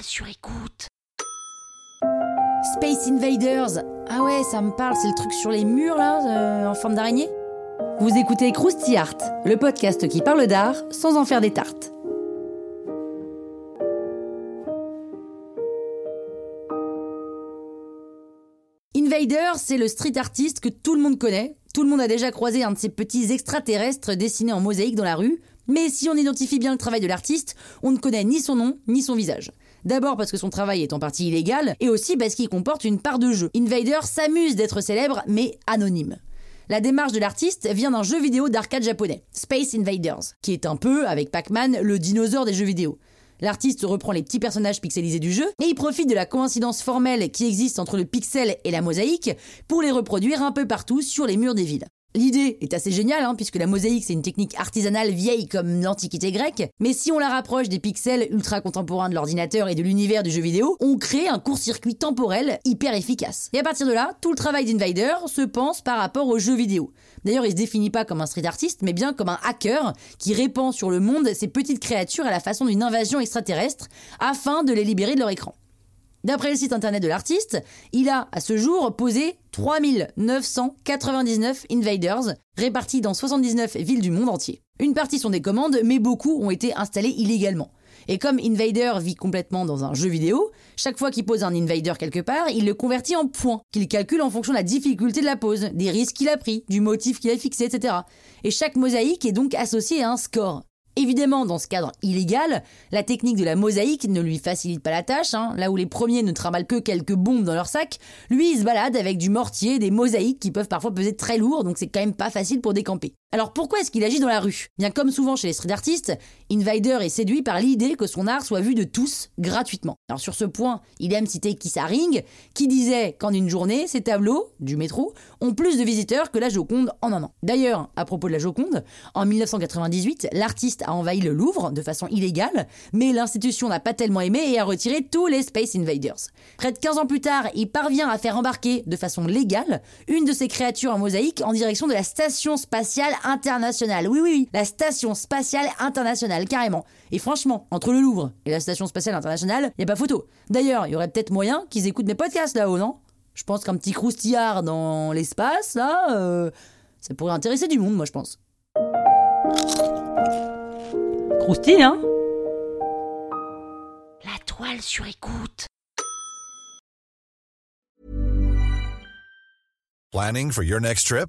Sur écoute. Space Invaders. Ah ouais, ça me parle, c'est le truc sur les murs là, euh, en forme d'araignée Vous écoutez Krusty Art, le podcast qui parle d'art sans en faire des tartes. Invader, c'est le street artiste que tout le monde connaît. Tout le monde a déjà croisé un de ces petits extraterrestres dessinés en mosaïque dans la rue. Mais si on identifie bien le travail de l'artiste, on ne connaît ni son nom ni son visage. D'abord parce que son travail est en partie illégal, et aussi parce qu'il comporte une part de jeu. Invader s'amuse d'être célèbre, mais anonyme. La démarche de l'artiste vient d'un jeu vidéo d'arcade japonais, Space Invaders, qui est un peu, avec Pac-Man, le dinosaure des jeux vidéo. L'artiste reprend les petits personnages pixelisés du jeu et il profite de la coïncidence formelle qui existe entre le pixel et la mosaïque pour les reproduire un peu partout sur les murs des villes. L'idée est assez géniale, hein, puisque la mosaïque c'est une technique artisanale vieille comme l'Antiquité grecque, mais si on la rapproche des pixels ultra contemporains de l'ordinateur et de l'univers du jeu vidéo, on crée un court-circuit temporel hyper efficace. Et à partir de là, tout le travail d'Invader se pense par rapport aux jeux vidéo. D'ailleurs, il se définit pas comme un street artiste, mais bien comme un hacker qui répand sur le monde ces petites créatures à la façon d'une invasion extraterrestre afin de les libérer de leur écran. D'après le site internet de l'artiste, il a à ce jour posé 3999 invaders répartis dans 79 villes du monde entier. Une partie sont des commandes, mais beaucoup ont été installés illégalement. Et comme Invader vit complètement dans un jeu vidéo, chaque fois qu'il pose un Invader quelque part, il le convertit en points, qu'il calcule en fonction de la difficulté de la pose, des risques qu'il a pris, du motif qu'il a fixé, etc. Et chaque mosaïque est donc associée à un score. Évidemment, dans ce cadre illégal, la technique de la mosaïque ne lui facilite pas la tâche. Hein. Là où les premiers ne trimballent que quelques bombes dans leur sac, lui il se balade avec du mortier, des mosaïques qui peuvent parfois peser très lourd, donc c'est quand même pas facile pour décamper. Alors pourquoi est-ce qu'il agit dans la rue? Bien comme souvent chez les street artistes, Invader est séduit par l'idée que son art soit vu de tous gratuitement. Alors sur ce point, il aime citer Kissaring, qui disait qu'en une journée, ses tableaux, du métro, ont plus de visiteurs que la Joconde en un an. D'ailleurs, à propos de la Joconde, en 1998, l'artiste a envahi le Louvre de façon illégale, mais l'institution n'a pas tellement aimé et a retiré tous les Space Invaders. Près de 15 ans plus tard, il parvient à faire embarquer de façon légale une de ses créatures en mosaïque en direction de la station spatiale internationale. Oui, oui, oui, la station spatiale internationale, carrément. Et franchement, entre le Louvre et la station spatiale internationale, il a pas photo. D'ailleurs, il y aurait peut-être moyen qu'ils écoutent mes podcasts là-haut, non? Je pense qu'un petit croustillard dans l'espace, là, euh, ça pourrait intéresser du monde, moi, je pense. Croustille, hein? La toile sur écoute. Planning for your next trip?